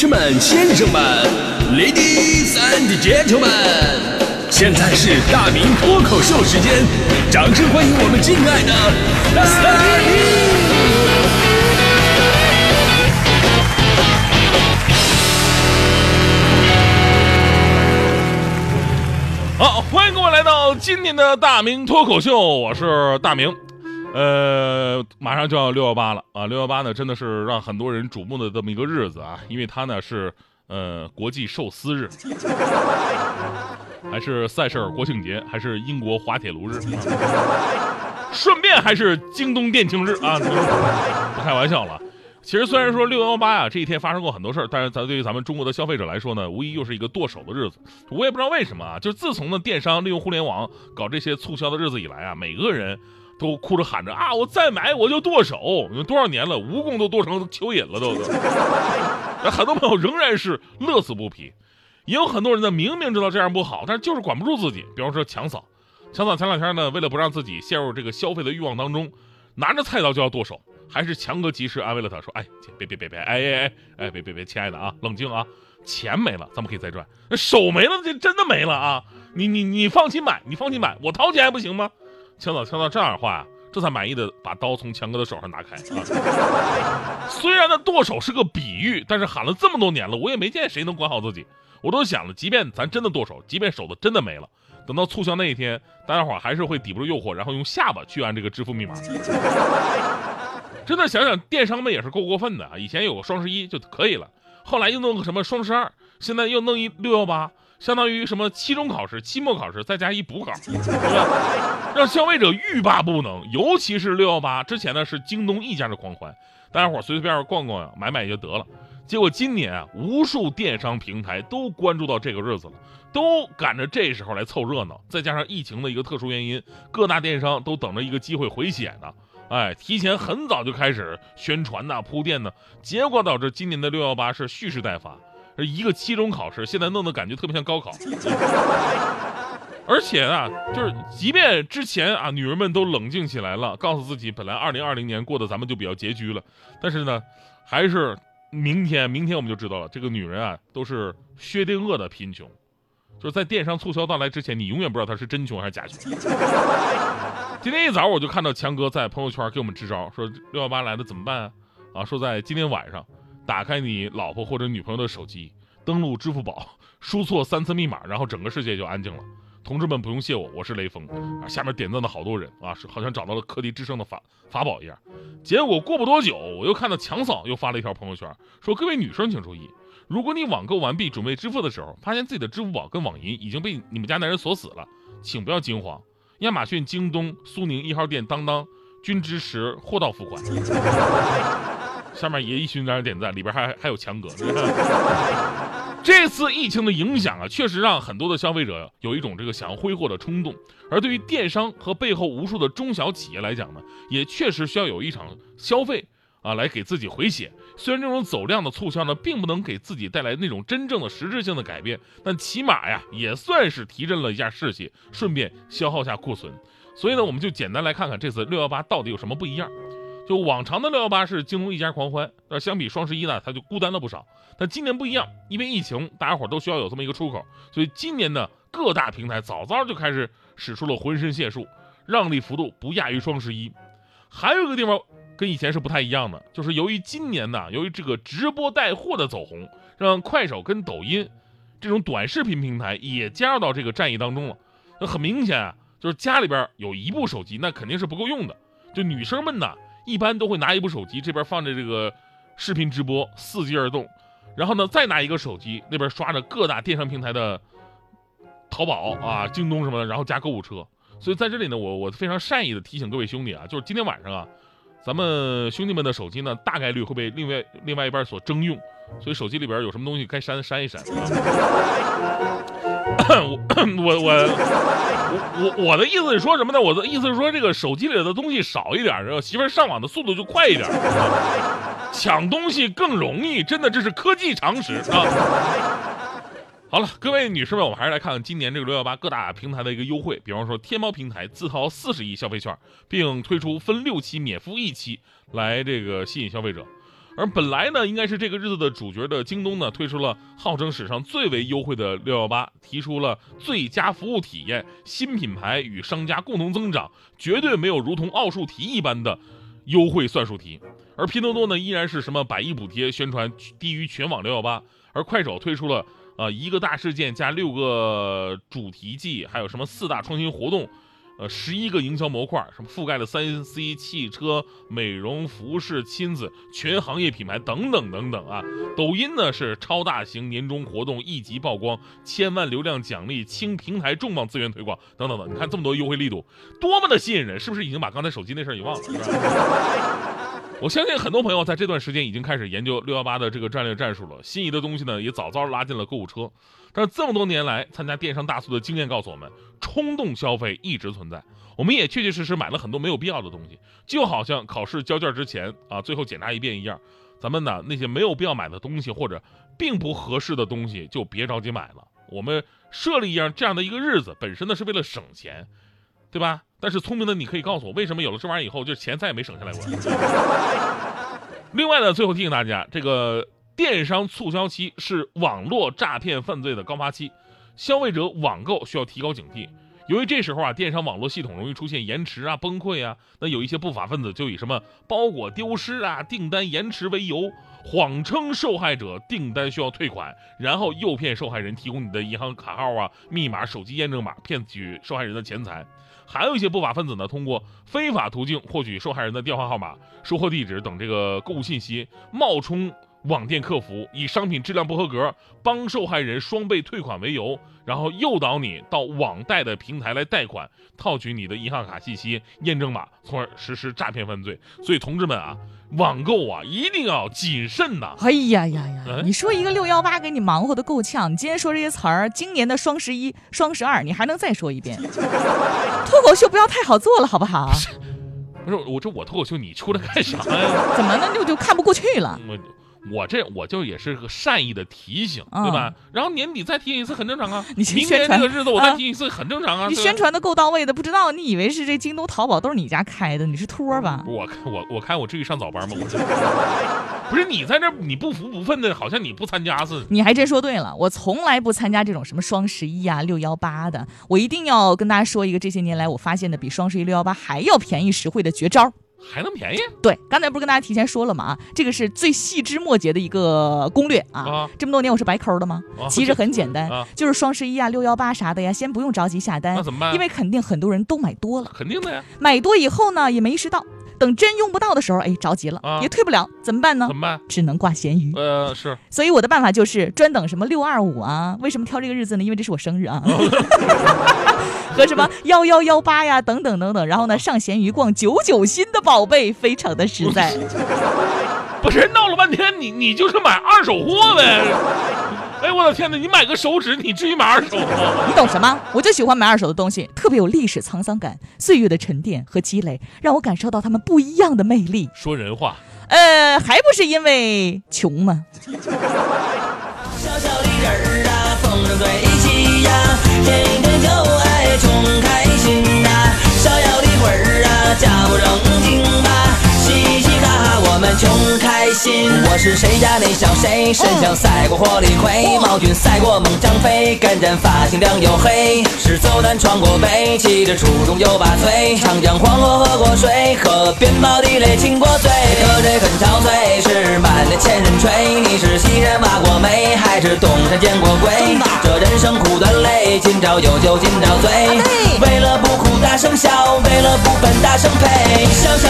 士们、先生们，Ladies and Gentlemen，现在是大明脱口秀时间，掌声欢迎我们敬爱的大明！好，欢迎各位来到今年的大明脱口秀，我是大明。呃，马上就要六幺八了啊！六幺八呢，真的是让很多人瞩目的这么一个日子啊，因为它呢是呃国际寿司日，还是塞舌尔国庆节，还是英国滑铁卢日，顺便还是京东店庆日啊！不开玩笑了。其实虽然说六幺八呀这一天发生过很多事儿，但是咱对于咱们中国的消费者来说呢，无疑又是一个剁手的日子。我也不知道为什么啊，就自从呢电商利用互联网搞这些促销的日子以来啊，每个人。都哭着喊着啊！我再买我就剁手，多少年了，蜈蚣都剁成蚯蚓了都。那很多朋友仍然是乐此不疲，也有很多人呢，明明知道这样不好，但是就是管不住自己。比方说强嫂，强嫂前两天呢，为了不让自己陷入这个消费的欲望当中，拿着菜刀就要剁手，还是强哥及时安慰了她，说：“哎，别别别别，哎哎哎哎，别别别，亲爱的啊，冷静啊，钱没了，咱们可以再赚，那手没了，这真的没了啊！你你你放心买，你放心买，我掏钱还不行吗？”强嫂听到这样的话呀，这才满意的把刀从强哥的手上拿开 啊。虽然那剁手是个比喻，但是喊了这么多年了，我也没见谁能管好自己。我都想了，即便咱真的剁手，即便手子真的没了，等到促销那一天，大家伙还是会抵不住诱惑，然后用下巴去按这个支付密码。真的想想，电商们也是够过分的啊！以前有个双十一就可以了，后来又弄个什么双十二，现在又弄一六幺八。相当于什么期中考试、期末考试，再加一补考，对吧？让消费者欲罢不能。尤其是六幺八之前呢，是京东一家的狂欢，大家伙随随便便逛逛呀，买买就得了。结果今年啊，无数电商平台都关注到这个日子了，都赶着这时候来凑热闹。再加上疫情的一个特殊原因，各大电商都等着一个机会回血呢。哎，提前很早就开始宣传呐、铺垫呢，结果导致今年的六幺八是蓄势待发。一个期中考试，现在弄得感觉特别像高考，而且啊，就是即便之前啊，女人们都冷静起来了，告诉自己，本来二零二零年过得咱们就比较拮据了，但是呢，还是明天，明天我们就知道了，这个女人啊，都是薛定谔的贫穷，就是在电商促销到来之前，你永远不知道她是真穷还是假穷。今天一早我就看到强哥在朋友圈给我们支招，说六幺八来了怎么办啊？啊，说在今天晚上。打开你老婆或者女朋友的手机，登录支付宝，输错三次密码，然后整个世界就安静了。同志们不用谢我，我是雷锋啊！下面点赞的好多人啊，是好像找到了科技制胜的法法宝一样。结果过不多久，我又看到强嫂又发了一条朋友圈，说各位女生请注意，如果你网购完毕准备支付的时候，发现自己的支付宝跟网银已经被你们家男人锁死了，请不要惊慌，亚马逊、京东、苏宁一号店、当当均支持货到付款。下面也一群人点赞，里边还还有强哥。这次疫情的影响啊，确实让很多的消费者有一种这个想要挥霍的冲动。而对于电商和背后无数的中小企业来讲呢，也确实需要有一场消费啊，来给自己回血。虽然这种走量的促销呢，并不能给自己带来那种真正的实质性的改变，但起码呀，也算是提振了一下士气，顺便消耗下库存。所以呢，我们就简单来看看这次六幺八到底有什么不一样。就往常的六幺八是京东一家狂欢，那相比双十一呢，它就孤单了不少。但今年不一样，因为疫情，大家伙都需要有这么一个出口，所以今年呢，各大平台早早就开始使出了浑身解数，让利幅度不亚于双十一。还有一个地方跟以前是不太一样的，就是由于今年呢，由于这个直播带货的走红，让快手跟抖音这种短视频平台也加入到这个战役当中了。那很明显啊，就是家里边有一部手机，那肯定是不够用的。就女生们呢。一般都会拿一部手机，这边放着这个视频直播，伺机而动，然后呢再拿一个手机，那边刷着各大电商平台的淘宝啊、京东什么的，然后加购物车。所以在这里呢，我我非常善意的提醒各位兄弟啊，就是今天晚上啊，咱们兄弟们的手机呢，大概率会被另外另外一半所征用，所以手机里边有什么东西该删删一删。我我 我。我我的意思是说什么呢？我的意思是说，这个手机里的东西少一点，然后媳妇上网的速度就快一点，抢东西更容易，真的这是科技常识啊！好了，各位女士们，我们还是来看看今年这个六幺八各大平台的一个优惠。比方说，天猫平台自掏四十亿消费券，并推出分六期免付一期来这个吸引消费者。而本来呢，应该是这个日子的主角的京东呢，推出了号称史上最为优惠的六幺八，提出了最佳服务体验、新品牌与商家共同增长，绝对没有如同奥数题一般的优惠算术题。而拼多多呢，依然是什么百亿补贴，宣传低于全网六幺八。而快手推出了呃一个大事件加六个主题季，还有什么四大创新活动。呃，十一个营销模块，什么覆盖了三 C、汽车、美容、服饰、亲子全行业品牌等等等等啊。抖音呢是超大型年终活动一级曝光，千万流量奖励，轻平台重磅资源推广等等等。你看这么多优惠力度，多么的吸引人！是不是已经把刚才手机那事儿给忘了？我相信很多朋友在这段时间已经开始研究六幺八的这个战略战术了，心仪的东西呢也早早拉进了购物车。但是这么多年来参加电商大促的经验告诉我们，冲动消费一直存在。我们也确确实实买了很多没有必要的东西，就好像考试交卷之前啊，最后检查一遍一样。咱们呢那些没有必要买的东西或者并不合适的东西，就别着急买了。我们设立一样这样的一个日子，本身呢是为了省钱，对吧？但是聪明的你可以告诉我，为什么有了这玩意儿以后，就钱再也没省下来过？另外呢，最后提醒大家，这个。电商促销期是网络诈骗犯罪的高发期，消费者网购需要提高警惕。由于这时候啊，电商网络系统容易出现延迟啊、崩溃啊，那有一些不法分子就以什么包裹丢失啊、订单延迟为由，谎称受害者订单需要退款，然后诱骗受害人提供你的银行卡号啊、密码、手机验证码，骗取受害人的钱财。还有一些不法分子呢，通过非法途径获取受害人的电话号码、收货地址等这个购物信息，冒充。网店客服以商品质量不合格、帮受害人双倍退款为由，然后诱导你到网贷的平台来贷款，套取你的银行卡信息、验证码，从而实施诈骗犯罪。所以，同志们啊，网购啊一定要谨慎呐！哎呀呀呀！你说一个六幺八给你忙活的够呛，你今天说这些词儿，今年的双十一、双十二，你还能再说一遍？脱口秀不要太好做了，好不好？不是我这我脱口秀，你出来干啥呀？怎么呢？就就看不过去了？我。我这我就也是个善意的提醒，对吧？然后年底再提醒一次很正常啊。你明年这个日子我再提醒一次很正常啊。你宣传的够到位的，不知道你以为是这京东、淘宝都是你家开的？你是托吧？我我我开我至于上早班吗？我不是你在这你不服不忿的，好像你不参加似的。你还真说对了，我从来不参加这种什么双十一啊、六幺八的。我一定要跟大家说一个这些年来我发现的比双十一、六幺八还要便宜实惠的绝招。还能便宜？对，刚才不是跟大家提前说了吗？啊，这个是最细枝末节的一个攻略啊！这么多年我是白抠的吗？其实很简单，就是双十一啊、六幺八啥的呀，先不用着急下单。那怎么办？因为肯定很多人都买多了。肯定的呀。买多以后呢，也没意识到。等真用不到的时候，哎，着急了，也退不了，怎么办呢？怎么办？只能挂咸鱼。呃，是。所以我的办法就是专等什么六二五啊？为什么挑这个日子呢？因为这是我生日啊。和什么幺幺幺八呀，等等等等。然后呢，上闲鱼逛九九新的宝贝，非常的实在。不是闹了半天，你你就是买二手货呗。哎，我的天哪！你买个手指，你至于买二手吗？你懂什么？我就喜欢买二手的东西，特别有历史沧桑感，岁月的沉淀和积累，让我感受到他们不一样的魅力。说人话，呃，还不是因为穷吗？小小的人儿啊，风生水起呀，天天就爱穷开心呐，逍遥的魂儿啊，假不正经吧，们穷开心。我是谁家那小谁？身强赛过火李逵，毛俊赛过猛张飞，干战发型亮又黑，是走南闯过北，骑着出中又把嘴，长江黄河喝过水，河边冒地雷亲过嘴，喝水很憔悴，是满脸千人吹。你是西山挖过煤，还是东山见过鬼？这人生苦短累，今朝有酒今朝醉，为了不哭大声笑，为了不笨大声呸。小小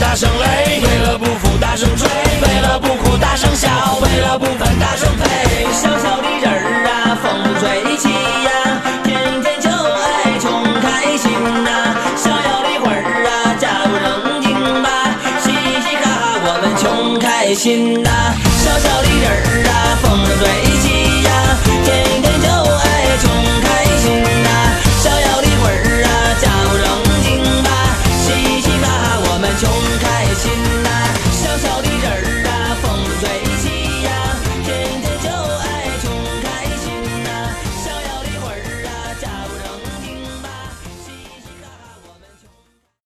大声雷，为了不